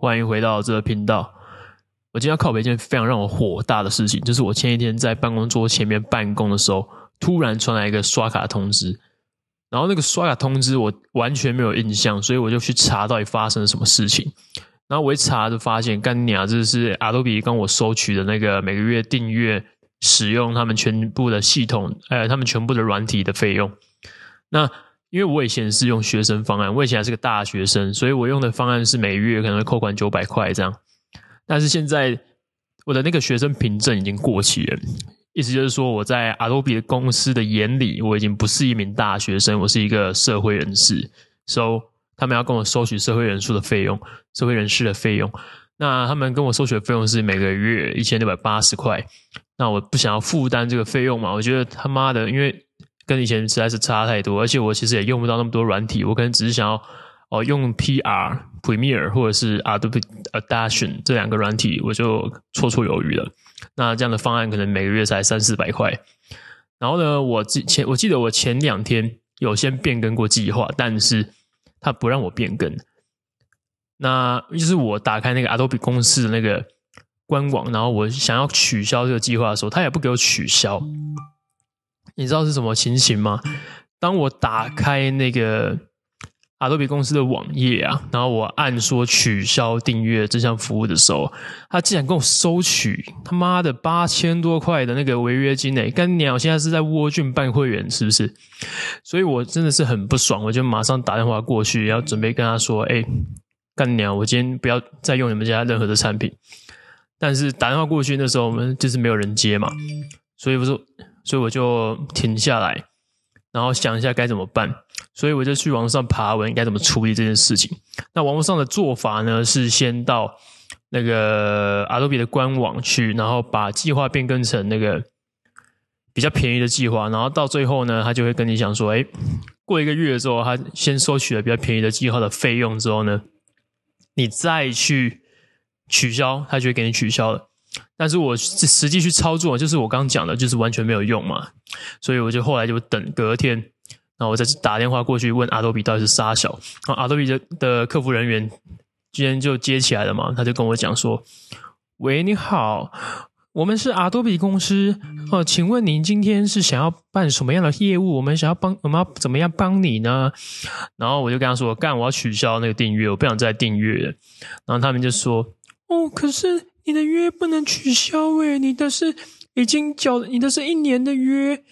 欢迎回到这个频道。我今天要靠北一件非常让我火大的事情，就是我前一天在办公桌前面办公的时候，突然传来一个刷卡通知，然后那个刷卡通知我完全没有印象，所以我就去查到底发生了什么事情。然后我一查就发现，干你啊，这是 Adobe 跟我收取的那个每个月订阅使用他们全部的系统，呃，他们全部的软体的费用。那因为我以前是用学生方案，我以前还是个大学生，所以我用的方案是每月可能会扣款九百块这样。但是现在我的那个学生凭证已经过期了，意思就是说我在 Adobe 公司的眼里，我已经不是一名大学生，我是一个社会人士。So 他们要跟我收取社会人数的费用，社会人士的费用。那他们跟我收取的费用是每个月一千六百八十块。那我不想要负担这个费用嘛？我觉得他妈的，因为。跟以前实在是差太多，而且我其实也用不到那么多软体，我可能只是想要哦用 PR Premiere 或者是 Adobe Audition 这两个软体，我就绰绰有余了。那这样的方案可能每个月才三四百块。然后呢，我之前我记得我前两天有先变更过计划，但是他不让我变更。那就是我打开那个 Adobe 公司的那个官网，然后我想要取消这个计划的时候，他也不给我取消。你知道是什么情形吗？当我打开那个 Adobe 公司的网页啊，然后我按说取消订阅这项服务的时候，他竟然跟我收取他妈的八千多块的那个违约金诶！干鸟，现在是在窝郡办会员是不是？所以我真的是很不爽，我就马上打电话过去，要准备跟他说：“哎，干鸟，我今天不要再用你们家任何的产品。”但是打电话过去那时候，我们就是没有人接嘛，所以我说。所以我就停下来，然后想一下该怎么办。所以我就去网上爬文，该怎么处理这件事情。那网络上的做法呢，是先到那个 Adobe 的官网去，然后把计划变更成那个比较便宜的计划，然后到最后呢，他就会跟你讲说：“哎，过一个月之后，他先收取了比较便宜的计划的费用之后呢，你再去取消，他就会给你取消了。”但是我实际去操作，就是我刚刚讲的，就是完全没有用嘛，所以我就后来就等隔天，然后我再打电话过去问阿多比到底是啥小，然后 Adobe 的的客服人员今天就接起来了嘛，他就跟我讲说：“喂，你好，我们是阿多比公司哦，请问您今天是想要办什么样的业务？我们想要帮，我们要怎么样帮你呢？”然后我就跟他说：“干，我要取消那个订阅，我不想再订阅了。”然后他们就说：“哦，可是。”你的约不能取消诶，你的是已经缴，你的是一年的约，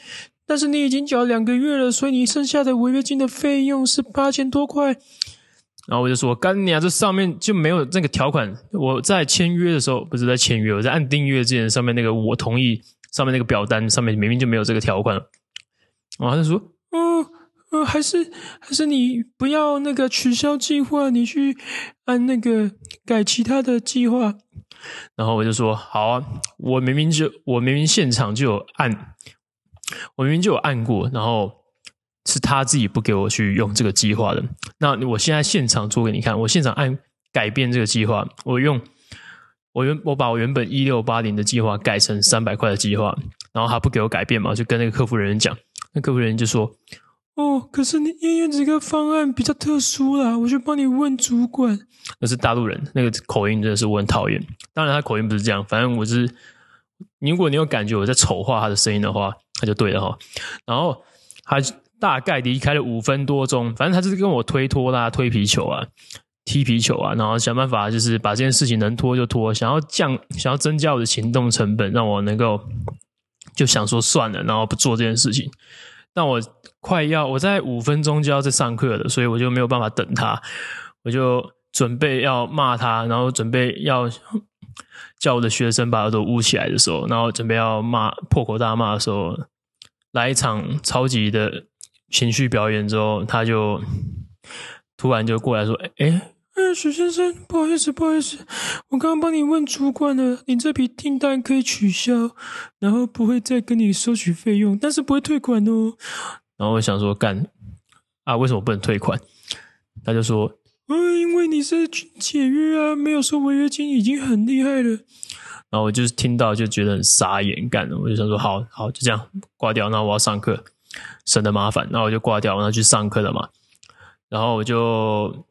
但是你已经缴两个月了，所以你剩下的违约金的费用是八千多块。然后我就说，干你啊，这上面就没有那个条款。我在签约的时候不是在签约，我在按订阅之前，上面那个我同意上面那个表单上面明明就没有这个条款。然后他就说，嗯。呃，还是还是你不要那个取消计划，你去按那个改其他的计划。然后我就说好啊，我明明就我明明现场就有按，我明明就有按过，然后是他自己不给我去用这个计划的。那我现在现场做给你看，我现场按改变这个计划，我用我原我把我原本一六八零的计划改成三百块的计划，然后他不给我改变嘛，就跟那个客服人员讲，那客服人员就说。哦，可是你因为这个方案比较特殊啦，我就帮你问主管。那是大陆人，那个口音真的是我很讨厌。当然他口音不是这样，反正我是，如果你有感觉我在丑化他的声音的话，那就对了哈。然后他大概离开了五分多钟，反正他就是跟我推脱啦、推皮球啊、踢皮球啊，然后想办法就是把这件事情能拖就拖，想要降、想要增加我的行动成本，让我能够就想说算了，然后不做这件事情。那我快要，我在五分钟就要在上课了，所以我就没有办法等他，我就准备要骂他，然后准备要叫我的学生把耳朵捂起来的时候，然后准备要骂破口大骂的时候，来一场超级的情绪表演之后，他就突然就过来说：“哎、欸。”哎，许先生，不好意思，不好意思，我刚刚帮你问主管了，你这笔订单可以取消，然后不会再跟你收取费用，但是不会退款哦。然后我想说，干啊，为什么不能退款？他就说，嗯，因为你是解约啊，没有收违约金，已经很厉害了。然后我就是听到就觉得很傻眼，干，我就想说，好好，就这样挂掉。那我要上课，省得麻烦，那我就挂掉，然后去上课了嘛。然后我就。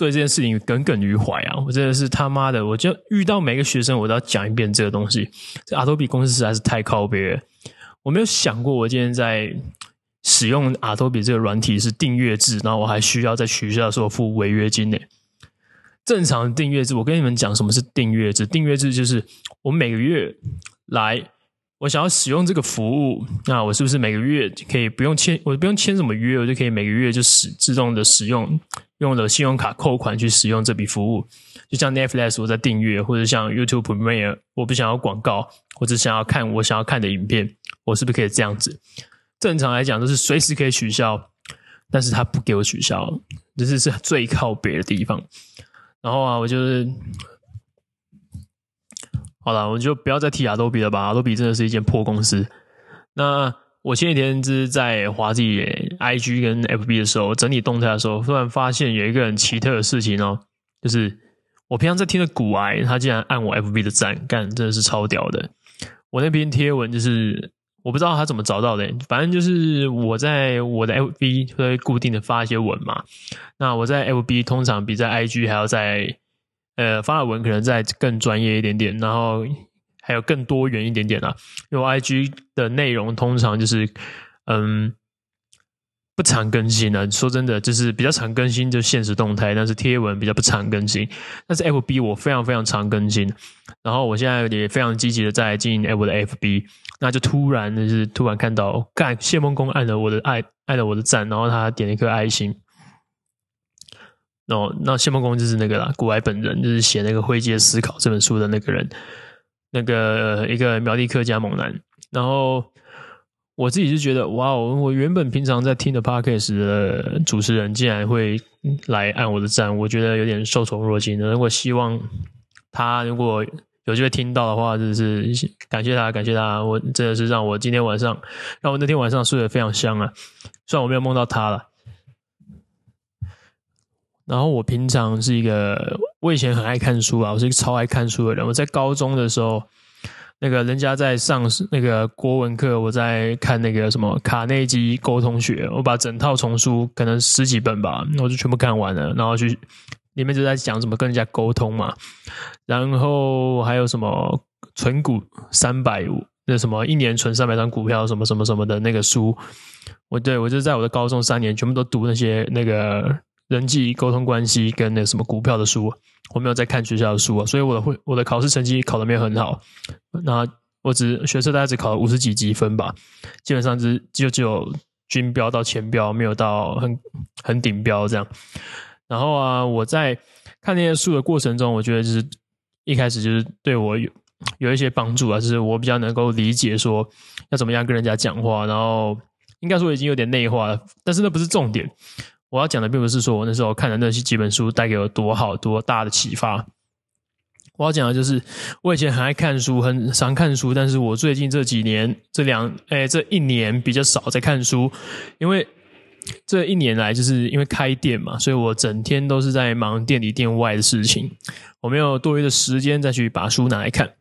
对这件事情耿耿于怀啊！我真的是他妈的，我就遇到每个学生，我都要讲一遍这个东西。这 Adobe 公司实在是太靠北了，我没有想过我今天在使用 Adobe 这个软体是订阅制，然后我还需要在取消的时候付违约金呢。正常订阅制，我跟你们讲什么是订阅制？订阅制就是我每个月来。我想要使用这个服务，那我是不是每个月可以不用签？我不用签什么约，我就可以每个月就使自动的使用，用了信用卡扣款去使用这笔服务。就像 Netflix 我在订阅，或者像 YouTube Premier，我不想要广告，我只想要看我想要看的影片，我是不是可以这样子？正常来讲都是随时可以取消，但是他不给我取消，这是是最靠别的地方。然后啊，我就是。好了，我就不要再提 Adobe 了吧。Adobe 真的是一间破公司。那我前几天就是在滑自己 IG 跟 FB 的时候，整理动态的时候，突然发现有一个很奇特的事情哦，就是我平常在听的古癌，他竟然按我 FB 的赞，干真的是超屌的。我那篇贴文就是我不知道他怎么找到的，反正就是我在我的 FB 会固定的发一些文嘛。那我在 FB 通常比在 IG 还要在。呃，发的文可能再更专业一点点，然后还有更多元一点点啦。因为 IG 的内容通常就是，嗯，不常更新的。说真的，就是比较常更新就现实动态，但是贴文比较不常更新。但是 FB 我非常非常常更新，然后我现在也非常积极的在经营我的 FB。那就突然就是突然看到，干谢梦工按了我的爱，按了我的赞，然后他点了一颗爱心。哦，那谢孟恭就是那个啦，股癌本人就是写那个《灰阶思考》这本书的那个人，那个一个苗栗客家猛男。然后我自己就觉得，哇哦，我原本平常在听的 Podcast 的主持人竟然会来按我的赞，我觉得有点受宠若惊的。如果希望他如果有机会听到的话，就是感谢他，感谢他，我真的是让我今天晚上，让我那天晚上睡得非常香啊。虽然我没有梦到他了。然后我平常是一个，我以前很爱看书啊，我是一个超爱看书的人。我在高中的时候，那个人家在上那个国文课，我在看那个什么卡内基沟通学，我把整套丛书可能十几本吧，我就全部看完了。然后去里面就在讲怎么跟人家沟通嘛，然后还有什么存股三百五，那什么一年存三百张股票，什么什么什么的那个书，我对我就在我的高中三年全部都读那些那个。人际沟通关系跟那什么股票的书，我没有在看学校的书啊，所以我的会我的考试成绩考得没有很好，那我只学测大概只考了五十几积分吧，基本上只就只有均标到前标，没有到很很顶标这样。然后啊，我在看那些书的过程中，我觉得就是一开始就是对我有有一些帮助啊，就是我比较能够理解说要怎么样跟人家讲话，然后应该说已经有点内化了，但是那不是重点。我要讲的并不是说我那时候看的那些几本书带给我多好多大的启发。我要讲的就是，我以前很爱看书，很常看书，但是我最近这几年这两诶这一年比较少在看书，因为这一年来就是因为开店嘛，所以我整天都是在忙店里店外的事情，我没有多余的时间再去把书拿来看。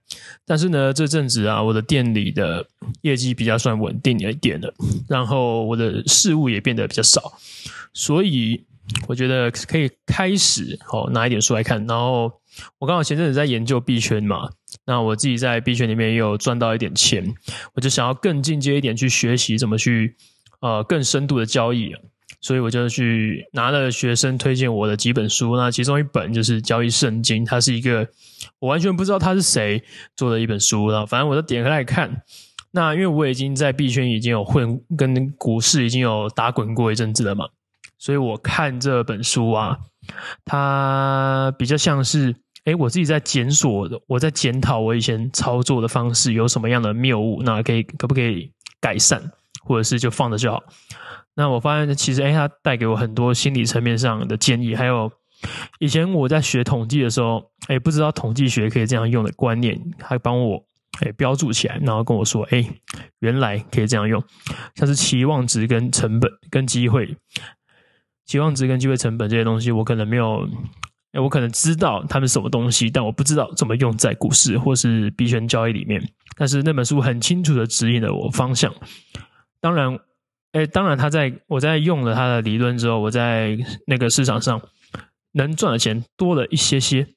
但是呢，这阵子啊，我的店里的业绩比较算稳定一点了，然后我的事务也变得比较少。所以我觉得可以开始哦，拿一点书来看。然后我刚好前阵子在研究币圈嘛，那我自己在币圈里面也有赚到一点钱，我就想要更进阶一点去学习怎么去呃更深度的交易。所以我就去拿了学生推荐我的几本书，那其中一本就是《交易圣经》，它是一个我完全不知道他是谁做的一本书，然后反正我就点开来看。那因为我已经在币圈已经有混，跟股市已经有打滚过一阵子了嘛。所以我看这本书啊，它比较像是，诶，我自己在检索，我在检讨我以前操作的方式有什么样的谬误，那可以可不可以改善，或者是就放着就好。那我发现其实，诶，它带给我很多心理层面上的建议，还有以前我在学统计的时候，诶，不知道统计学可以这样用的观念，还帮我诶标注起来，然后跟我说，诶，原来可以这样用，像是期望值跟成本跟机会。期望值跟机会成本这些东西，我可能没有，我可能知道它们什么东西，但我不知道怎么用在股市或是币圈交易里面。但是那本书很清楚的指引了我方向。当然，哎，当然，他在我在用了他的理论之后，我在那个市场上能赚的钱多了一些些。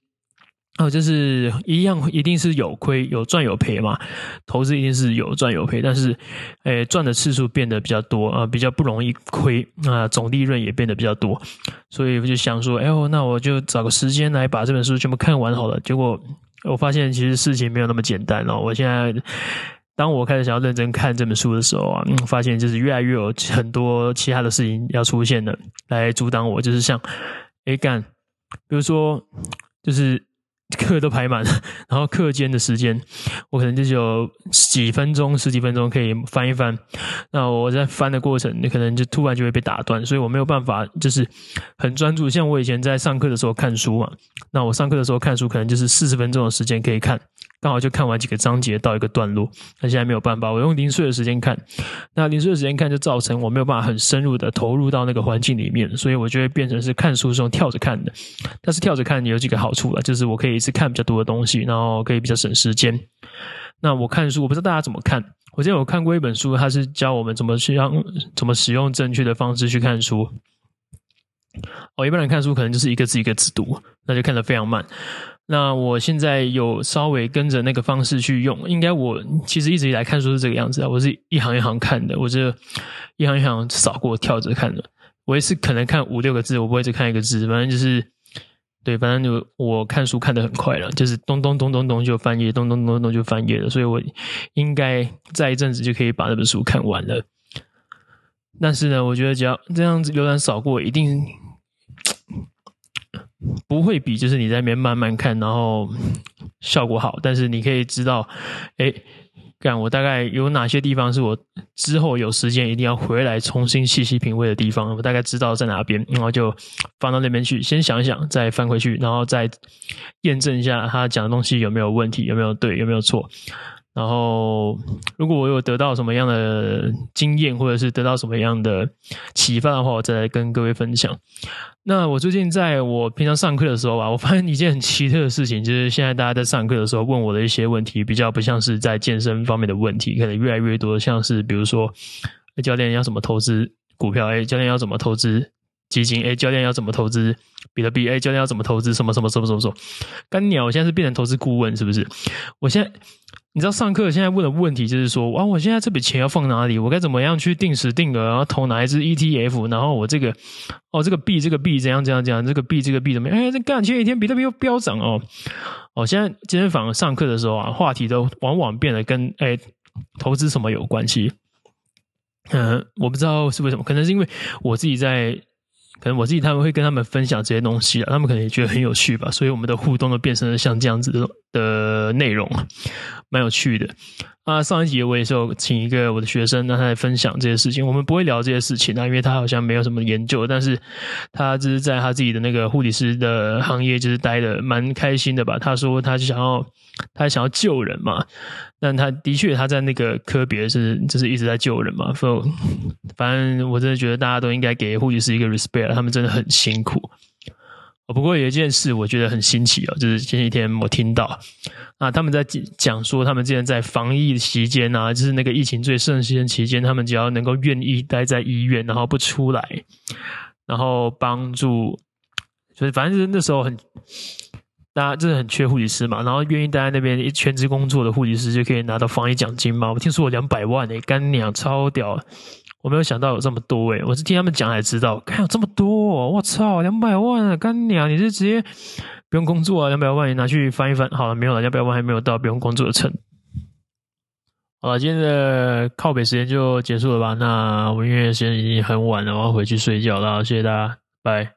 哦，就是一样，一定是有亏有赚有赔嘛。投资一定是有赚有赔，但是，诶，赚的次数变得比较多啊，比较不容易亏啊，总利润也变得比较多。所以我就想说，哎呦，那我就找个时间来把这本书全部看完好了。结果我发现其实事情没有那么简单哦。我现在当我开始想要认真看这本书的时候啊，发现就是越来越有很多其他的事情要出现了，来阻挡我。就是像，哎干，比如说，就是。课都排满了，然后课间的时间，我可能就只有几分钟、十几分钟可以翻一翻。那我在翻的过程，你可能就突然就会被打断，所以我没有办法就是很专注。像我以前在上课的时候看书嘛，那我上课的时候看书，可能就是四十分钟的时间可以看。刚好就看完几个章节到一个段落，那现在没有办法，我用零碎的时间看，那零碎的时间看就造成我没有办法很深入的投入到那个环境里面，所以我就会变成是看书是用跳着看的。但是跳着看有几个好处了，就是我可以一次看比较多的东西，然后可以比较省时间。那我看书，我不知道大家怎么看。我之前有看过一本书，它是教我们怎么去让怎么使用正确的方式去看书。哦，一般人看书可能就是一个字一个字读，那就看得非常慢。那我现在有稍微跟着那个方式去用，应该我其实一直以来看书是这个样子啊，我是一行一行看的，我这一行一行扫过跳着看的。我也是可能看五六个字，我不会只看一个字，反正就是对，反正就我看书看得很快了，就是咚咚咚咚咚就翻页，咚咚咚咚就翻页了，所以我应该再一阵子就可以把那本书看完了。但是呢，我觉得只要这样子浏览扫过，一定。不会比就是你在那边慢慢看，然后效果好。但是你可以知道，哎，干我大概有哪些地方是我之后有时间一定要回来重新细细品味的地方。我大概知道在哪边，然后就放到那边去，先想一想，再翻回去，然后再验证一下他讲的东西有没有问题，有没有对，有没有错。然后，如果我有得到什么样的经验，或者是得到什么样的启发的话，我再来跟各位分享。那我最近在我平常上课的时候吧，我发现一件很奇特的事情，就是现在大家在上课的时候问我的一些问题，比较不像是在健身方面的问题，可能越来越多像是比如说，教练要怎么投资股票？哎，教练要怎么投资基金？哎，教练要怎么投资比特币？哎，教练要怎么投资什么什么什么什么什么？干鸟，我现在是变成投资顾问是不是？我现在。你知道上课现在问的问题就是说，哇，我现在这笔钱要放哪里？我该怎么样去定时定额，然后投哪一支 ETF？然后我这个，哦，这个币，这个币怎样怎样怎样？这个币，这个币怎么样？哎，这干前几天比特币又飙涨哦。哦，现在健身房上课的时候啊，话题都往往变得跟哎投资什么有关系。嗯，我不知道是为什么，可能是因为我自己在。可能我自己他们会跟他们分享这些东西啊，他们可能也觉得很有趣吧，所以我们的互动都变成了像这样子的内容，蛮有趣的。啊，上一集我也是有请一个我的学生让他来分享这些事情，我们不会聊这些事情啊，因为他好像没有什么研究，但是他就是在他自己的那个护理师的行业就是待的蛮开心的吧。他说他就想要他想要救人嘛。但他的确，他在那个科别是就是一直在救人嘛。所以，反正我真的觉得大家都应该给护理师一个 respect，他们真的很辛苦。不过有一件事我觉得很新奇哦，就是前几天我听到啊，他们在讲说，他们之前在防疫期间啊，就是那个疫情最盛行期间，他们只要能够愿意待在医院，然后不出来，然后帮助，就是反正就是那时候很。大家真的很缺护理师嘛，然后愿意待在那边全职工作的护理师就可以拿到防疫奖金嘛。我听说我两百万诶、干娘超屌！我没有想到有这么多诶、我是听他们讲才知道，还有这么多、我操，两百万啊，干娘，你是直接不用工作啊？两百万你拿去翻一翻，好了，没有了，两百万还没有到不用工作的程。好了，今天的靠北时间就结束了吧？那我因为时间已经很晚了，我要回去睡觉了。谢谢大家，拜。